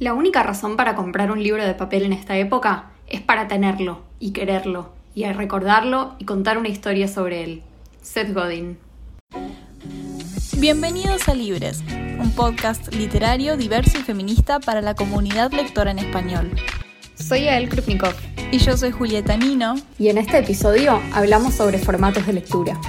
La única razón para comprar un libro de papel en esta época es para tenerlo y quererlo y recordarlo y contar una historia sobre él. Seth Godin. Bienvenidos a Libres, un podcast literario diverso y feminista para la comunidad lectora en español. Soy Ael Krupnikov. Y yo soy Julieta Nino. Y en este episodio hablamos sobre formatos de lectura.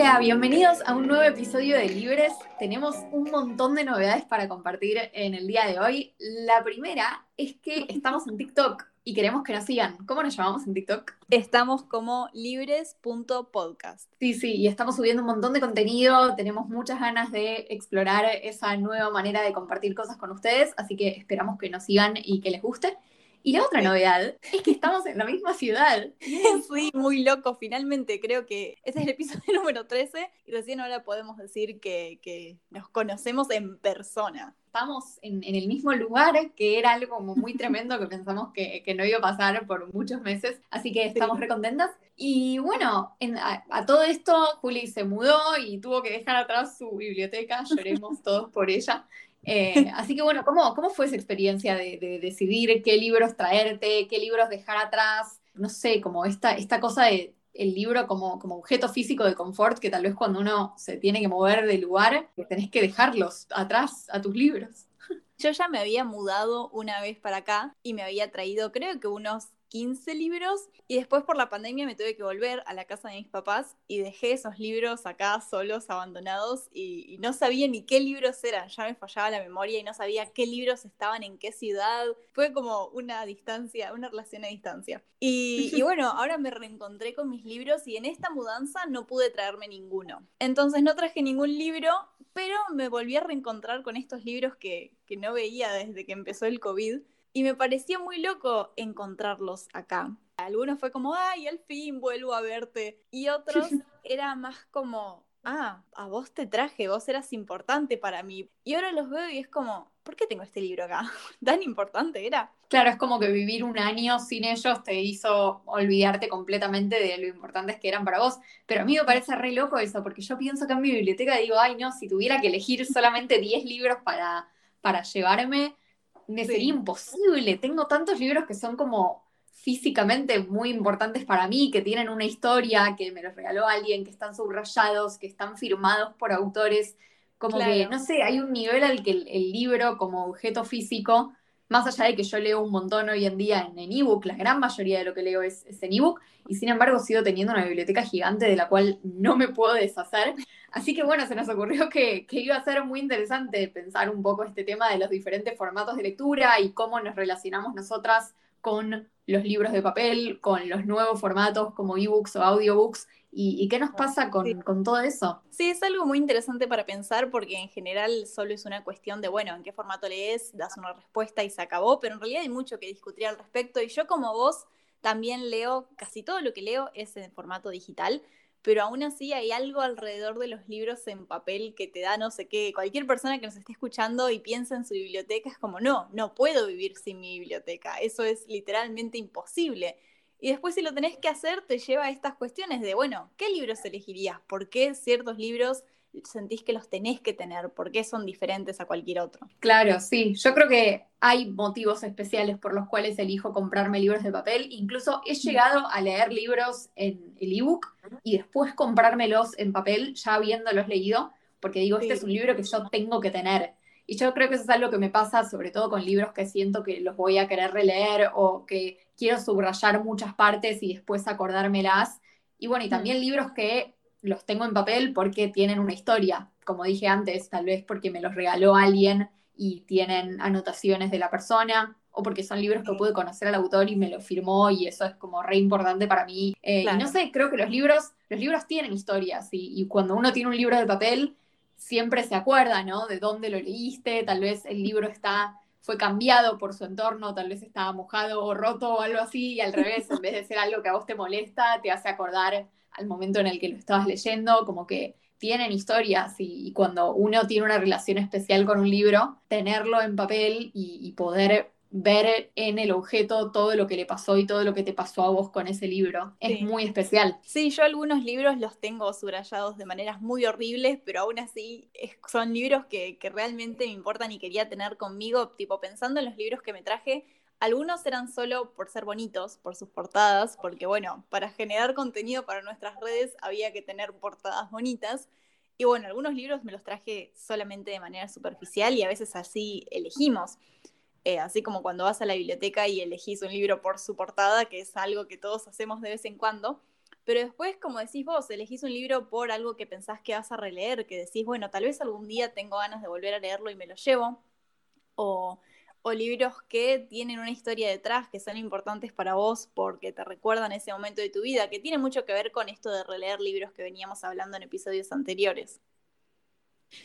Hola, bienvenidos a un nuevo episodio de Libres. Tenemos un montón de novedades para compartir en el día de hoy. La primera es que estamos en TikTok y queremos que nos sigan. ¿Cómo nos llamamos en TikTok? Estamos como libres.podcast. Sí, sí, y estamos subiendo un montón de contenido. Tenemos muchas ganas de explorar esa nueva manera de compartir cosas con ustedes, así que esperamos que nos sigan y que les guste. Y la otra novedad es que estamos en la misma ciudad. Sí, muy loco. Finalmente creo que este es el episodio número 13 y recién ahora podemos decir que, nos conocemos en persona. Estamos en, el mismo lugar, que era algo como muy tremendo que pensamos que, no iba a pasar por muchos meses. Así que estamos recontentas. Y bueno, a, todo esto, Juli se mudó y tuvo que dejar atrás su biblioteca. Lloremos todos por ella. Eh, así que bueno, ¿cómo, ¿cómo fue esa experiencia de, decidir qué libros traerte, qué libros dejar atrás? No sé, como esta, esta cosa de el libro como, como objeto físico de confort, que tal vez cuando uno se tiene que mover de lugar, tenés que dejarlos atrás a tus libros. Yo ya me había mudado una vez para acá y me había traído creo que unos 15 libros y después por la pandemia me tuve que volver a la casa de mis papás y dejé esos libros acá solos, abandonados y, no sabía ni qué libros eran, ya me fallaba la memoria y no sabía qué libros estaban en qué ciudad, fue como una distancia, una relación a distancia. Y, y bueno, ahora me reencontré con mis libros y en esta mudanza no pude traerme ninguno. Entonces no traje ningún libro, pero me volví a reencontrar con estos libros que, que no veía desde que empezó el COVID y me pareció muy loco encontrarlos acá. Algunos fue como, ay, al fin vuelvo a verte. Y otros era más como, ah, a vos te traje, vos eras importante para mí. Y ahora los veo y es como, ¿por qué tengo este libro acá? ¿Tan importante era? Claro, es como que vivir un año sin ellos te hizo olvidarte completamente de lo importantes que eran para vos. Pero a mí me parece re loco eso, porque yo pienso que en mi biblioteca digo, ay, no, si tuviera que elegir solamente 10 libros para, para llevarme, me sería imposible. Tengo tantos libros que son como físicamente muy importantes para mí, que tienen una historia, que me los regaló alguien, que están subrayados, que están firmados por autores. Como que, no sé, hay un nivel al que el, libro como objeto físico, más allá de que yo leo un montón hoy en día en ebook, la gran mayoría de lo que leo es, en ebook, y sin embargo sigo teniendo una biblioteca gigante de la cual no me puedo deshacer. Así que bueno, se nos ocurrió que, iba a ser muy interesante pensar un poco este tema de los diferentes formatos de lectura y cómo nos relacionamos nosotras con los libros de papel, con los nuevos formatos como ebooks o audiobooks y, qué nos pasa con, con, todo eso. Sí, es algo muy interesante para pensar porque en general solo es una cuestión de, bueno, en qué formato lees, das una respuesta y se acabó, pero en realidad hay mucho que discutir al respecto y yo como vos también leo, casi todo lo que leo es en formato digital, pero aún así hay algo alrededor de los libros en papel que te da no sé qué. Cualquier persona que nos esté escuchando y piensa en su biblioteca es como, no, no puedo vivir sin mi biblioteca, eso es literalmente imposible. Y después si lo tenés que hacer te lleva a estas cuestiones de, bueno, ¿qué libros elegirías? ¿Por qué ciertos libros sentís que los tenés que tener? ¿Por qué son diferentes a cualquier otro? Claro, sí. Yo creo que hay motivos especiales por los cuales elijo comprarme libros de papel. Incluso he llegado a leer libros en el ebook y después comprármelos en papel ya habiéndolos leído, porque digo, este es un libro que yo tengo que tener. Y yo creo que eso es algo que me pasa sobre todo con libros que siento que los voy a querer releer o que quiero subrayar muchas partes y después acordármelas. Y bueno, y también mm. libros que los tengo en papel porque tienen una historia, como dije antes, tal vez porque me los regaló alguien y tienen anotaciones de la persona, o porque son libros que pude conocer al autor y me lo firmó y eso es como re importante para mí. Eh, y no sé, creo que los libros, los libros tienen historias y, cuando uno tiene un libro de papel, siempre se acuerda, ¿no? De dónde lo leíste, tal vez el libro está fue cambiado por su entorno, tal vez estaba mojado o roto o algo así, y al revés, en vez de ser algo que a vos te molesta, te hace acordar al momento en el que lo estabas leyendo, como que tienen historias y, cuando uno tiene una relación especial con un libro, tenerlo en papel y, poder ver en el objeto todo lo que le pasó y todo lo que te pasó a vos con ese libro. Es muy especial. Sí, yo algunos libros los tengo subrayados de maneras muy horribles, pero aún así son libros que, que realmente me importan y quería tener conmigo, tipo pensando en los libros que me traje. Algunos eran solo por ser bonitos, por sus portadas, porque bueno, para generar contenido para nuestras redes había que tener portadas bonitas. Y bueno, algunos libros me los traje solamente de manera superficial y a veces así elegimos. Eh, así como cuando vas a la biblioteca y elegís un libro por su portada, que es algo que todos hacemos de vez en cuando. Pero después, como decís vos, elegís un libro por algo que pensás que vas a releer, que decís, bueno, tal vez algún día tengo ganas de volver a leerlo y me lo llevo. O, o libros que tienen una historia detrás, que son importantes para vos porque te recuerdan ese momento de tu vida, que tiene mucho que ver con esto de releer libros que veníamos hablando en episodios anteriores.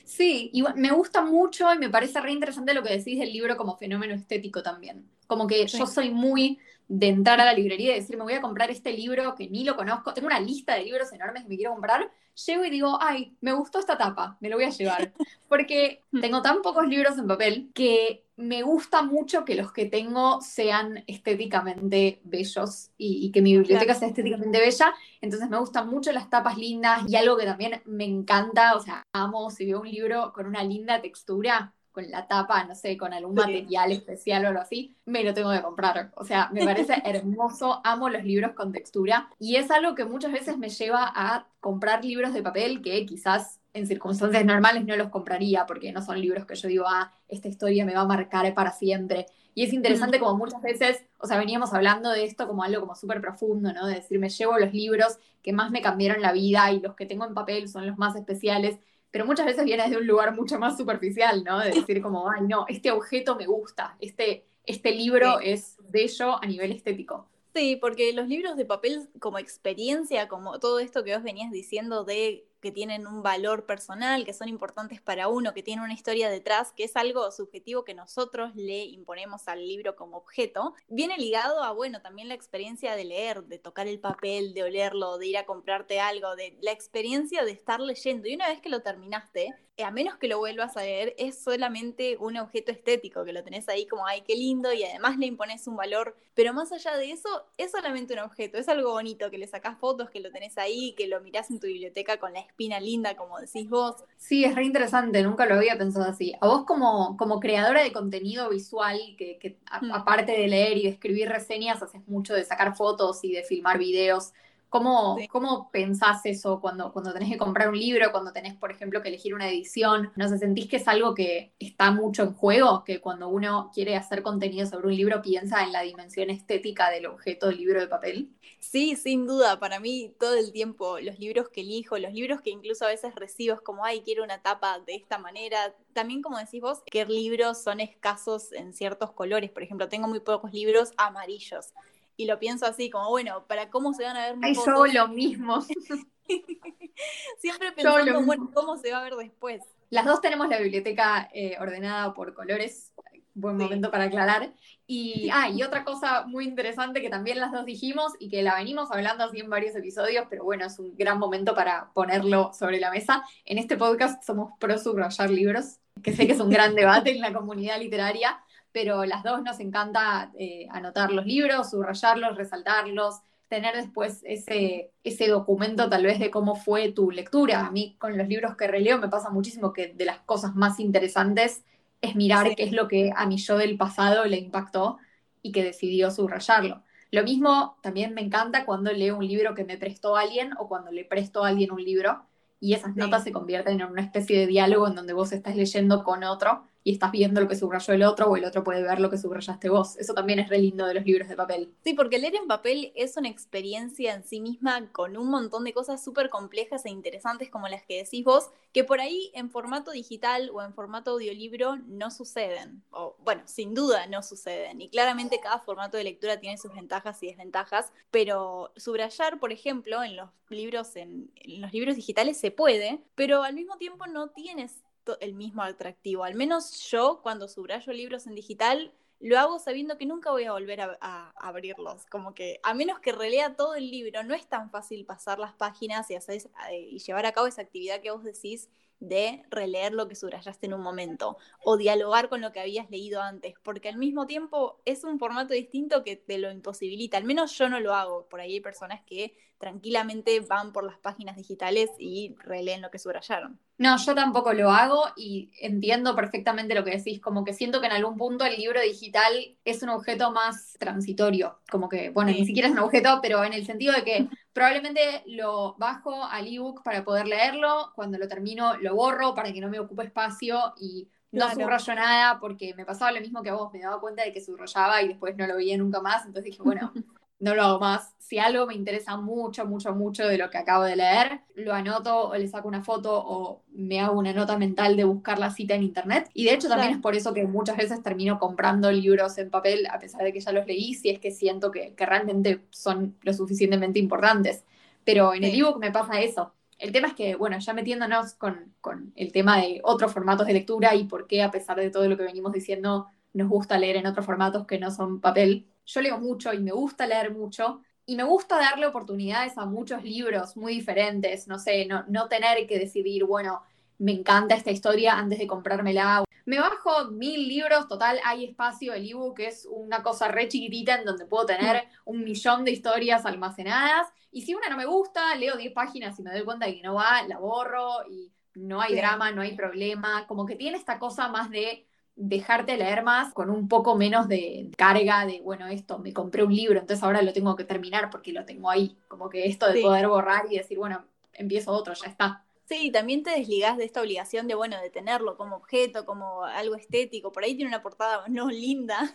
Sí, y me gusta mucho y me parece re interesante lo que decís del libro como fenómeno estético también. Como que yo soy muy de entrar a la librería y decir, me voy a comprar este libro que ni lo conozco, tengo una lista de libros enormes que me quiero comprar, llego y digo, ay, me gustó esta tapa, me lo voy a llevar. Porque tengo tan pocos libros en papel que me gusta mucho que los que tengo sean estéticamente bellos y, que mi biblioteca sea estéticamente bella. Entonces me gustan mucho las tapas lindas y algo que también me encanta, o sea, amo si veo un libro con una linda textura, con la tapa, no sé, con algún material especial o algo así, me lo tengo que comprar. O sea, me parece hermoso, amo los libros con textura y es algo que muchas veces me lleva a comprar libros de papel que quizás en circunstancias normales no los compraría porque no son libros que yo digo, ah, esta historia me va a marcar para siempre. Y es interesante como muchas veces, o sea, veníamos hablando de esto como algo como súper profundo, ¿no? De decir, me llevo los libros que más me cambiaron la vida y los que tengo en papel son los más especiales, pero muchas veces viene de un lugar mucho más superficial, ¿no? De decir como, ay, no, este objeto me gusta, este, este libro es bello a nivel estético. Sí, porque los libros de papel como experiencia, como todo esto que vos venías diciendo de que tienen un valor personal, que son importantes para uno, que tienen una historia detrás, que es algo subjetivo que nosotros le imponemos al libro como objeto, viene ligado a, bueno, también la experiencia de leer, de tocar el papel, de olerlo, de ir a comprarte algo, de la experiencia de estar leyendo. Y una vez que lo terminaste, eh, a menos que lo vuelvas a leer, es solamente un objeto estético, que lo tenés ahí como, ay, qué lindo, y además le impones un valor, pero más allá de eso, es solamente un objeto, es algo bonito, que le sacás fotos, que lo tenés ahí, que lo mirás en tu biblioteca con la espina linda, como decís vos. Sí, es re interesante, nunca lo había pensado así. A vos como, como creadora de contenido visual, que, mm. aparte de leer y de escribir reseñas, haces mucho de sacar fotos y de filmar videos, ¿Cómo, ¿Cómo pensás eso cuando, cuando tenés que comprar un libro, cuando tenés, por ejemplo, que elegir una edición? ¿No sé, sentís que es algo que está mucho en juego? Que cuando uno quiere hacer contenido sobre un libro piensa en la dimensión estética del objeto del libro de papel. Sí, sin duda. Para mí, todo el tiempo, los libros que elijo, los libros que incluso a veces recibo, es como, ay, quiero una tapa de esta manera. También, como decís vos, qué libros son escasos en ciertos colores. Por ejemplo, tengo muy pocos libros amarillos y lo pienso así, como bueno, ¿para cómo se van a ver Ay, yo lo mismo. Siempre pensando, bueno, ¿cómo se va a ver después? Las dos tenemos la biblioteca eh, ordenada por colores, buen momento para aclarar. Y, ah, y otra cosa muy interesante que también las dos dijimos y que la venimos hablando así en varios episodios, pero bueno, es un gran momento para ponerlo sobre la mesa. En este podcast somos pro subrayar libros, que sé que es un gran debate en la comunidad literaria, pero las dos nos encanta eh, anotar los libros, subrayarlos, resaltarlos, tener después ese, ese documento tal vez de cómo fue tu lectura. A mí con los libros que releo me pasa muchísimo que de las cosas más interesantes es mirar qué es lo que a mi yo del pasado le impactó y que decidió subrayarlo. Lo mismo también me encanta cuando leo un libro que me prestó alguien o cuando le presto a alguien un libro y esas notas se convierten en una especie de diálogo en donde vos estás leyendo con otro y estás viendo lo que subrayó el otro o el otro puede ver lo que subrayaste vos. Eso también es re lindo de los libros de papel. Sí, porque leer en papel es una experiencia en sí misma con un montón de cosas súper complejas e interesantes como las que decís vos, que por ahí en formato digital o en formato audiolibro no suceden. O bueno, sin duda no suceden. Y claramente cada formato de lectura tiene sus ventajas y desventajas, pero subrayar, por ejemplo, en los libros, en, en los libros digitales se puede, pero al mismo tiempo no tienes el mismo atractivo. Al menos yo, cuando subrayo libros en digital, lo hago sabiendo que nunca voy a volver a, abrirlos. Como que, a menos que relea todo el libro, no es tan fácil pasar las páginas y, hacer, eh, y llevar a cabo esa actividad que vos decís de releer lo que subrayaste en un momento o dialogar con lo que habías leído antes, porque al mismo tiempo es un formato distinto que te lo imposibilita, al menos yo no lo hago, por ahí hay personas que tranquilamente van por las páginas digitales y releen lo que subrayaron. No, yo tampoco lo hago y entiendo perfectamente lo que decís, como que siento que en algún punto el libro digital es un objeto más transitorio, como que, bueno, ni siquiera es un objeto, pero en el sentido de que probablemente lo bajo al ebook para poder leerlo, cuando lo termino lo borro para que no me ocupe espacio y no subrayo nada porque me pasaba lo mismo que a vos, me daba cuenta de que subrayaba y después no lo veía nunca más, entonces dije, bueno, no lo hago más. Si algo me interesa mucho, mucho, mucho de lo que acabo de leer, lo anoto o le saco una foto o me hago una nota mental de buscar la cita en internet. Y de hecho también es por eso que muchas veces termino comprando libros en papel, a pesar de que ya los leí, si es que siento que, realmente son lo suficientemente importantes. Pero en el ebook me pasa eso. El tema es que, bueno, ya metiéndonos con, con el tema de otros formatos de lectura y por qué, a pesar de todo lo que venimos diciendo, nos gusta leer en otros formatos que no son papel yo leo mucho y me gusta leer mucho. Y me gusta darle oportunidades a muchos libros muy diferentes, no sé, no, no tener que decidir, bueno, me encanta esta historia antes de comprármela. Me bajo mil libros, total, hay espacio, el ebook es una cosa re chiquitita en donde puedo tener un millón de historias almacenadas. Y si una no me gusta, leo 10 páginas y me doy cuenta de que no va, la borro y no hay drama, no hay problema. Como que tiene esta cosa más de dejarte leer más con un poco menos de carga de, bueno, esto, me compré un libro, entonces ahora lo tengo que terminar porque lo tengo ahí. Como que esto de poder borrar y decir, bueno, empiezo otro, ya está. Sí, también te desligas de esta obligación de, bueno, de tenerlo como objeto, como algo estético. Por ahí tiene una portada no linda.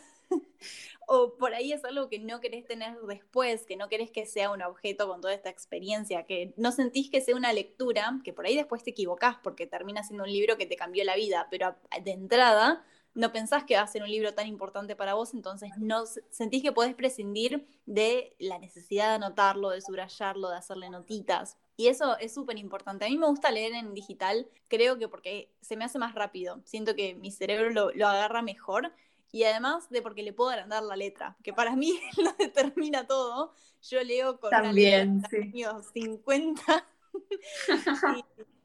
o por ahí es algo que no querés tener después, que no querés que sea un objeto con toda esta experiencia, que no sentís que sea una lectura, que por ahí después te equivocás porque termina siendo un libro que te cambió la vida, pero de entrada no pensás que va a ser un libro tan importante para vos, entonces no sentís que podés prescindir de la necesidad de anotarlo, de subrayarlo, de hacerle notitas. Y eso es súper importante. A mí me gusta leer en digital, creo que porque se me hace más rápido. Siento que mi cerebro lo, lo agarra mejor. Y además de porque le puedo agrandar la letra, que para mí lo determina todo. Yo leo con También, una letra 50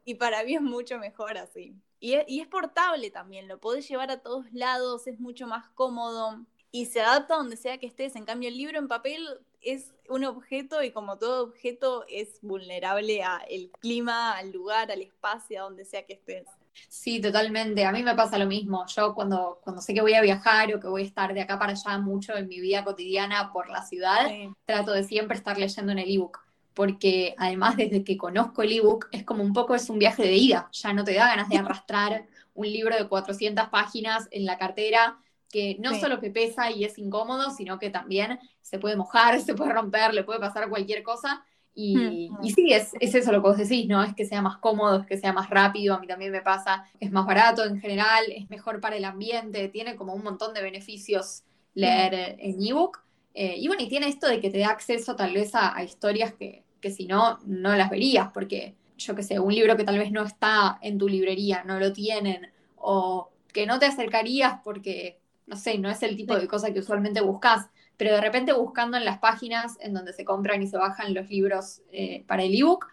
y, y para mí es mucho mejor así. E, y es, portable también, lo podés llevar a todos lados, es mucho más cómodo y se adapta donde sea que estés. En cambio, el libro en papel es un objeto y como todo objeto es vulnerable al clima, al lugar, al espacio, a donde sea que estés. Sí, totalmente. A mí me pasa lo mismo. Yo cuando, cuando sé que voy a viajar o que voy a estar de acá para allá mucho en mi vida cotidiana por la ciudad, trato de siempre estar leyendo en el ebook porque además desde que conozco el ebook es como un poco es un viaje de ida, ya no te da ganas de arrastrar un libro de 400 páginas en la cartera que no solo que pesa y es incómodo, sino que también se puede mojar, se puede romper, le puede pasar cualquier cosa. Y, hmm. y sí, es, es, eso lo que vos decís, ¿no? Es que sea más cómodo, es que sea más rápido, a mí también me pasa, es más barato en general, es mejor para el ambiente, tiene como un montón de beneficios leer en ebook. Eh, y bueno, y tiene esto de que te da acceso tal vez a historias que, que si no, no las verías, porque yo qué sé, un libro que tal vez no está en tu librería, no lo tienen, o que no te acercarías porque, no sé, no es el tipo de cosa que usualmente buscas, pero de repente buscando en las páginas en donde se compran y se bajan los libros eh, para el ebook,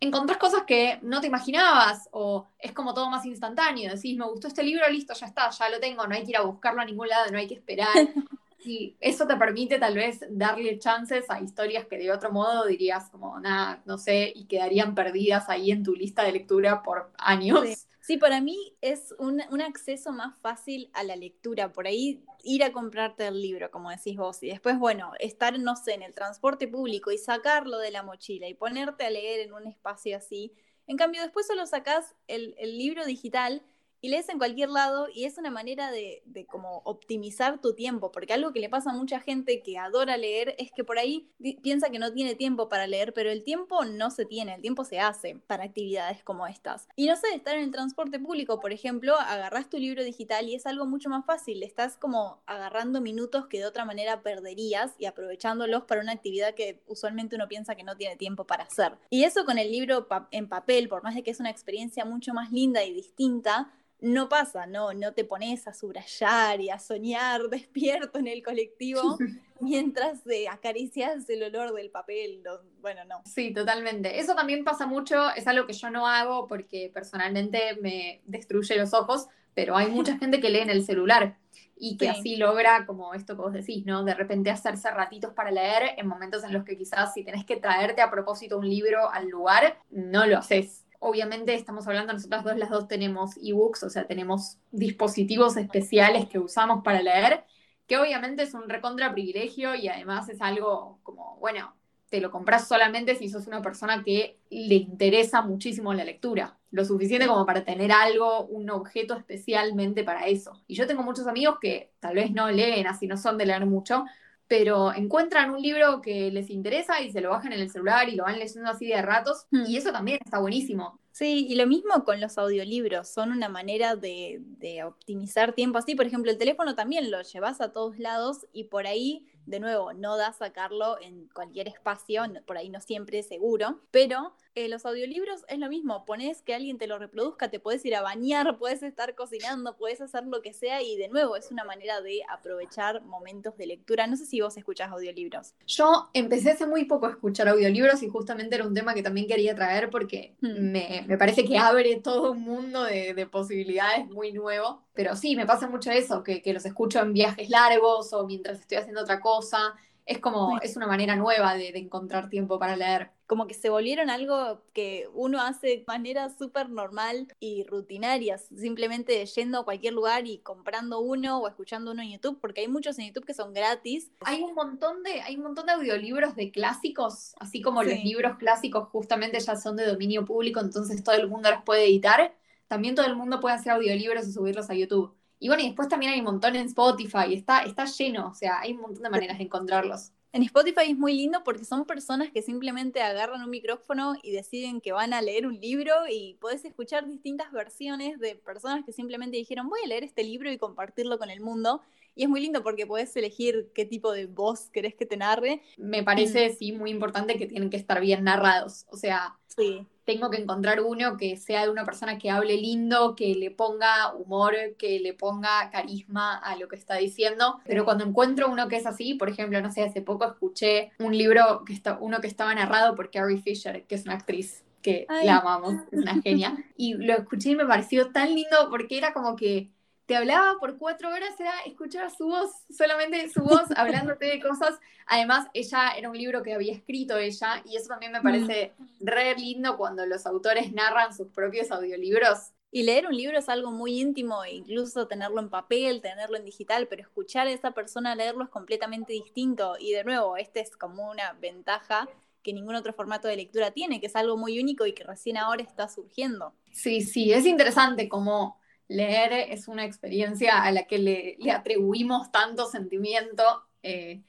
encontrás cosas que no te imaginabas o es como todo más instantáneo. Decís, me gustó este libro, listo, ya está, ya lo tengo, no hay que ir a buscarlo a ningún lado, no hay que esperar. Y eso te permite tal vez darle chances a historias que de otro modo dirías como, nada, no sé, y quedarían perdidas ahí en tu lista de lectura por años. Sí. para mí es un, un, acceso más fácil a la lectura. Por ahí ir a comprarte el libro, como decís vos, y después, bueno, estar, no sé, en el transporte público y sacarlo de la mochila y ponerte a leer en un espacio así. En cambio, después solo sacás el, el libro digital y lees en cualquier lado y es una manera de, como optimizar tu tiempo, porque algo que le pasa a mucha gente que adora leer es que por ahí piensa que no tiene tiempo para leer, pero el tiempo no se tiene, el tiempo se hace para actividades como estas. Y no sé, estar en el transporte público, por ejemplo, agarras tu libro digital y es algo mucho más fácil, estás como agarrando minutos que de otra manera perderías y aprovechándolos para una actividad que usualmente uno piensa que no tiene tiempo para hacer. Y eso con el libro en papel, por más de que es una experiencia mucho más linda y distinta, no pasa, no, no te pones a subrayar y a soñar despierto en el colectivo mientras acaricias el olor del papel. bueno, no. Sí, totalmente. Eso también pasa mucho, es algo que yo no hago porque personalmente me destruye los ojos, pero hay mucha gente que lee en el celular y que así logra, como esto que vos decís, ¿no? De repente hacerse ratitos para leer en momentos en los que quizás si tenés que traerte a propósito un libro al lugar, no lo haces. Obviamente estamos hablando, nosotras dos, las dos tenemos ebooks, o sea, tenemos dispositivos especiales que usamos para leer, que obviamente es un recontra privilegio y además es algo como, bueno, te lo compras solamente si sos una persona que le interesa muchísimo la lectura, lo suficiente como para tener algo, un objeto especialmente para eso. Y yo tengo muchos amigos que tal vez no leen, así no son de leer mucho, pero encuentran un libro que les interesa y se lo bajan en el celular y lo van leyendo así de ratos, hmm. y eso también está buenísimo. Sí, y lo mismo con los audiolibros, son una manera de, de, optimizar tiempo así. Por ejemplo, el teléfono también lo llevas a todos lados y por ahí, de nuevo, no da sacarlo en cualquier espacio, por ahí no siempre es seguro, pero eh, los audiolibros es lo mismo, pones que alguien te lo reproduzca, te puedes ir a bañar, puedes estar cocinando, puedes hacer lo que sea y de nuevo es una manera de aprovechar momentos de lectura. No sé si vos escuchás audiolibros. Yo empecé hace muy poco a escuchar audiolibros y justamente era un tema que también quería traer porque hmm. me, parece que abre todo un mundo de, posibilidades muy nuevo. Pero sí, me pasa mucho eso, que, que los escucho en viajes largos o mientras estoy haciendo otra cosa es como, es una manera nueva de, encontrar tiempo para leer. Como que se volvieron algo que uno hace de manera súper normal y rutinaria, simplemente yendo a cualquier lugar y comprando uno o escuchando uno en YouTube, porque hay muchos en YouTube que son gratis. Hay un montón de, hay un montón de audiolibros de clásicos, así como los libros clásicos justamente ya son de dominio público, entonces todo el mundo los puede editar. También todo el mundo puede hacer audiolibros y subirlos a YouTube. Y bueno, y después también hay un montón en Spotify, está, está lleno, o sea, hay un montón de maneras de encontrarlos. En Spotify es muy lindo porque son personas que simplemente agarran un micrófono y deciden que van a leer un libro y podés escuchar distintas versiones de personas que simplemente dijeron voy a leer este libro y compartirlo con el mundo. Y es muy lindo porque podés elegir qué tipo de voz querés que te narre. Me parece, sí, muy importante que tienen que estar bien narrados. O sea, sí tengo que encontrar uno que sea de una persona que hable lindo, que le ponga humor, que le ponga carisma a lo que está diciendo. Pero cuando encuentro uno que es así, por ejemplo, no sé, hace poco escuché un libro, que está, uno que estaba narrado por Carrie Fisher, que es una actriz que la amamos, es una genia. Y lo escuché y me pareció tan lindo porque era como que te hablaba por cuatro horas, era escuchar su voz, solamente su voz hablándote de cosas. Además, ella era un libro que había escrito ella, y eso también me parece re lindo cuando los autores narran sus propios audiolibros. Y leer un libro es algo muy íntimo, e incluso tenerlo en papel, tenerlo en digital, pero escuchar a esa persona leerlo es completamente distinto. Y de nuevo, este es como una ventaja que ningún otro formato de lectura tiene, que es algo muy único y que recién ahora está surgiendo. Sí, sí, es interesante como leer es una experiencia a la que le, atribuimos tanto sentimiento eh,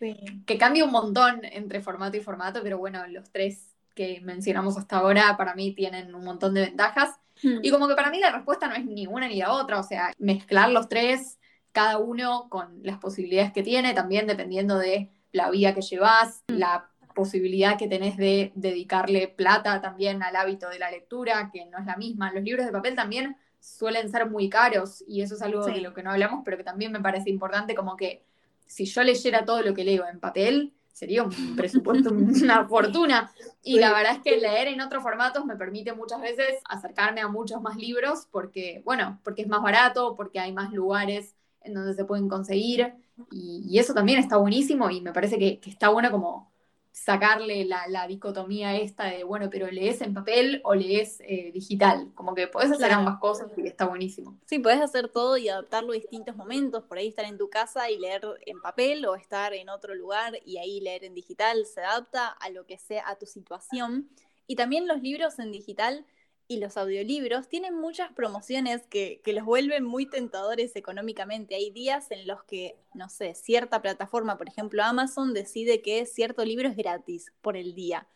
que cambia un montón entre formato y formato, pero bueno, los tres que mencionamos hasta ahora para mí tienen un montón de ventajas. Hmm. Y como que para mí la respuesta no es ni una ni la otra, o sea, mezclar los tres, cada uno con las posibilidades que tiene, también dependiendo de la vida que llevas, hmm. la posibilidad que tenés de dedicarle plata también al hábito de la lectura, que no es la misma. Los libros de papel también suelen ser muy caros y eso es algo de lo que no hablamos, pero que también me parece importante como que si yo leyera todo lo que leo en papel, sería un presupuesto, una fortuna. Y la verdad es que leer en otros formatos me permite muchas veces acercarme a muchos más libros porque, bueno, porque es más barato, porque hay más lugares en donde se pueden conseguir y, eso también está buenísimo y me parece que está bueno como sacarle la, dicotomía esta de, bueno, pero lees en papel o lees eh, digital. Como que podés hacer ambas cosas y está buenísimo. Sí, podés hacer todo y adaptarlo a distintos momentos. Por ahí estar en tu casa y leer en papel o estar en otro lugar y ahí leer en digital. Se adapta a lo que sea, a tu situación. Y también los libros en digital y los audiolibros tienen muchas promociones que, los vuelven muy tentadores económicamente. Hay días en los que, no sé, cierta plataforma, por ejemplo Amazon, decide que cierto libro es gratis por el día.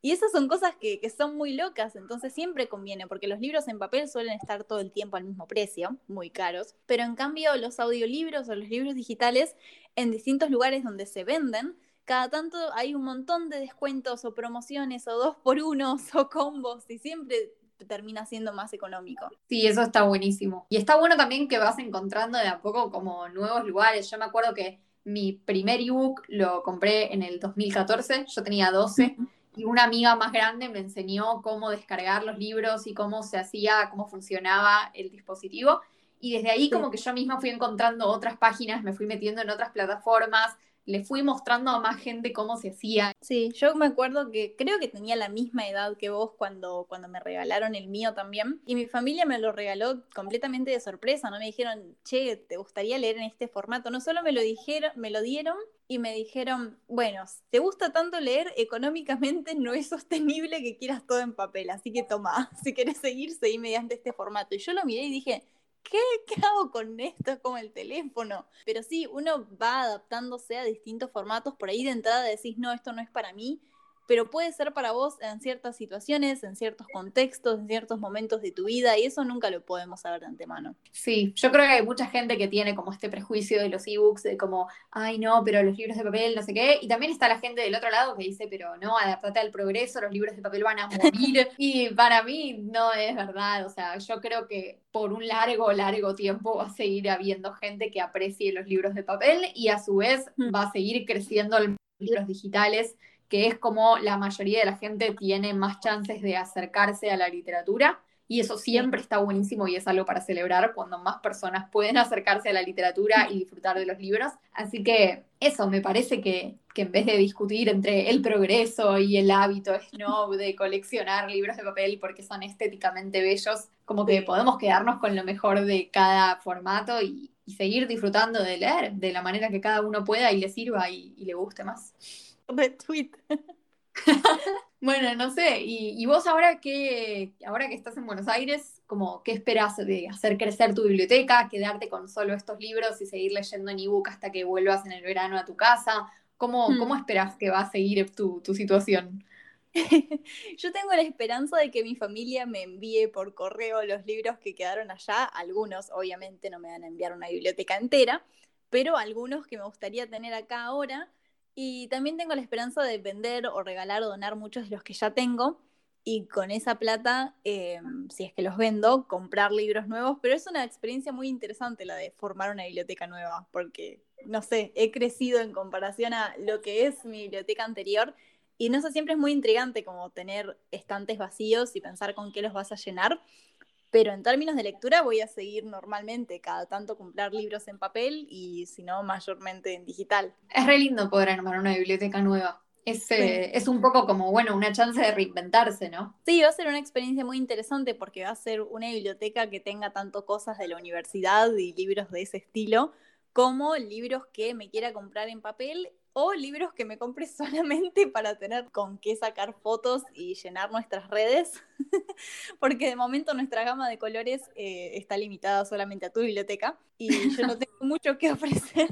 Y esas son cosas que, que, son muy locas, entonces siempre conviene, porque los libros en papel suelen estar todo el tiempo al mismo precio, muy caros, pero en cambio los audiolibros o los libros digitales en distintos lugares donde se venden, cada tanto hay un montón de descuentos o promociones o dos por unos o combos y siempre termina siendo más económico. Sí, eso está buenísimo. Y está bueno también que vas encontrando de a poco como nuevos lugares. Yo me acuerdo que mi primer ebook lo compré en el 2014, yo tenía 12 y una amiga más grande me enseñó cómo descargar los libros y cómo se hacía, cómo funcionaba el dispositivo. Y desde ahí como que yo misma fui encontrando otras páginas, me fui metiendo en otras plataformas, le fui mostrando a más gente cómo se hacía. Sí, yo me acuerdo que creo que tenía la misma edad que vos cuando, cuando me regalaron el mío también. Y mi familia me lo regaló completamente de sorpresa, ¿no? Me dijeron, che, ¿te gustaría leer en este formato? No solo me lo dijeron, me lo dieron y me dijeron, bueno, ¿te gusta tanto leer? Económicamente no es sostenible que quieras todo en papel, así que toma, si querés seguir, seguí mediante este formato. Y yo lo miré y dije, ¿qué? ¿Qué hago con esto? Es como el teléfono. Pero sí, uno va adaptándose a distintos formatos. Por ahí de entrada decís, no, esto no es para mí pero puede ser para vos en ciertas situaciones, en ciertos contextos, en ciertos momentos de tu vida, y eso nunca lo podemos saber de antemano. Sí, yo creo que hay mucha gente que tiene como este prejuicio de los ebooks, de como, ay no, pero los libros de papel, no sé qué, y también está la gente del otro lado que dice, pero no, adaptate al progreso, los libros de papel van a morir, y para mí no es verdad, o sea, yo creo que por un largo, largo tiempo va a seguir habiendo gente que aprecie los libros de papel y a su vez mm. va a seguir creciendo los libros digitales que es como la mayoría de la gente tiene más chances de acercarse a la literatura. Y eso siempre está buenísimo y es algo para celebrar cuando más personas pueden acercarse a la literatura y disfrutar de los libros. Así que eso, me parece que, que en vez de discutir entre el progreso y el hábito snob de coleccionar libros de papel porque son estéticamente bellos, como que podemos quedarnos con lo mejor de cada formato y, seguir disfrutando de leer de la manera que cada uno pueda y le sirva y le guste más. Retweet. bueno, no sé, y, vos ahora que, ahora que estás en Buenos Aires, como, ¿qué esperas de hacer crecer tu biblioteca, quedarte con solo estos libros y seguir leyendo en ebook hasta que vuelvas en el verano a tu casa? ¿Cómo, hmm. ¿cómo esperas que va a seguir tu, tu situación? Yo tengo la esperanza de que mi familia me envíe por correo los libros que quedaron allá. Algunos, obviamente, no me van a enviar una biblioteca entera, pero algunos que me gustaría tener acá ahora y también tengo la esperanza de vender o regalar o donar muchos de los que ya tengo y con esa plata, eh, si es que los vendo, comprar libros nuevos. Pero es una experiencia muy interesante la de formar una biblioteca nueva, porque, no sé, he crecido en comparación a lo que es mi biblioteca anterior. Y no sé, siempre es muy intrigante como tener estantes vacíos y pensar con qué los vas a llenar pero en términos de lectura voy a seguir normalmente, cada tanto comprar libros en papel y si no, mayormente en digital. Es re lindo poder armar una biblioteca nueva. Es, eh, es, un poco como, bueno, una chance de reinventarse, ¿no? Sí, va a ser una experiencia muy interesante porque va a ser una biblioteca que tenga tanto cosas de la universidad y libros de ese estilo, como libros que me quiera comprar en papel o libros que me compre solamente para tener con qué sacar fotos y llenar nuestras redes, porque de momento nuestra gama de colores eh, está limitada solamente a tu biblioteca y yo no tengo mucho que ofrecer.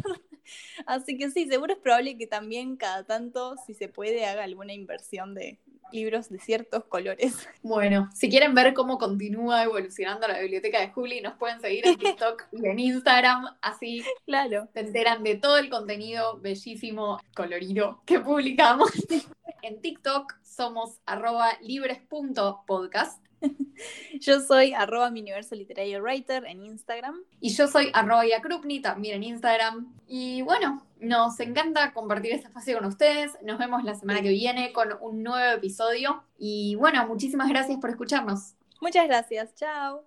Así que sí, seguro es probable que también cada tanto, si se puede, haga alguna inversión de, libros de ciertos colores. Bueno, si quieren ver cómo continúa evolucionando la biblioteca de Juli, nos pueden seguir en TikTok y en Instagram, así claro. se enteran de todo el contenido bellísimo, colorido que publicamos. En TikTok somos arroba libres.podcast Yo soy arroba mi universo literario writer en Instagram. Y yo soy arroba Yakrupni también en Instagram. Y bueno, nos encanta compartir este espacio con ustedes. Nos vemos la semana que viene con un nuevo episodio. Y bueno, muchísimas gracias por escucharnos. Muchas gracias. Chao.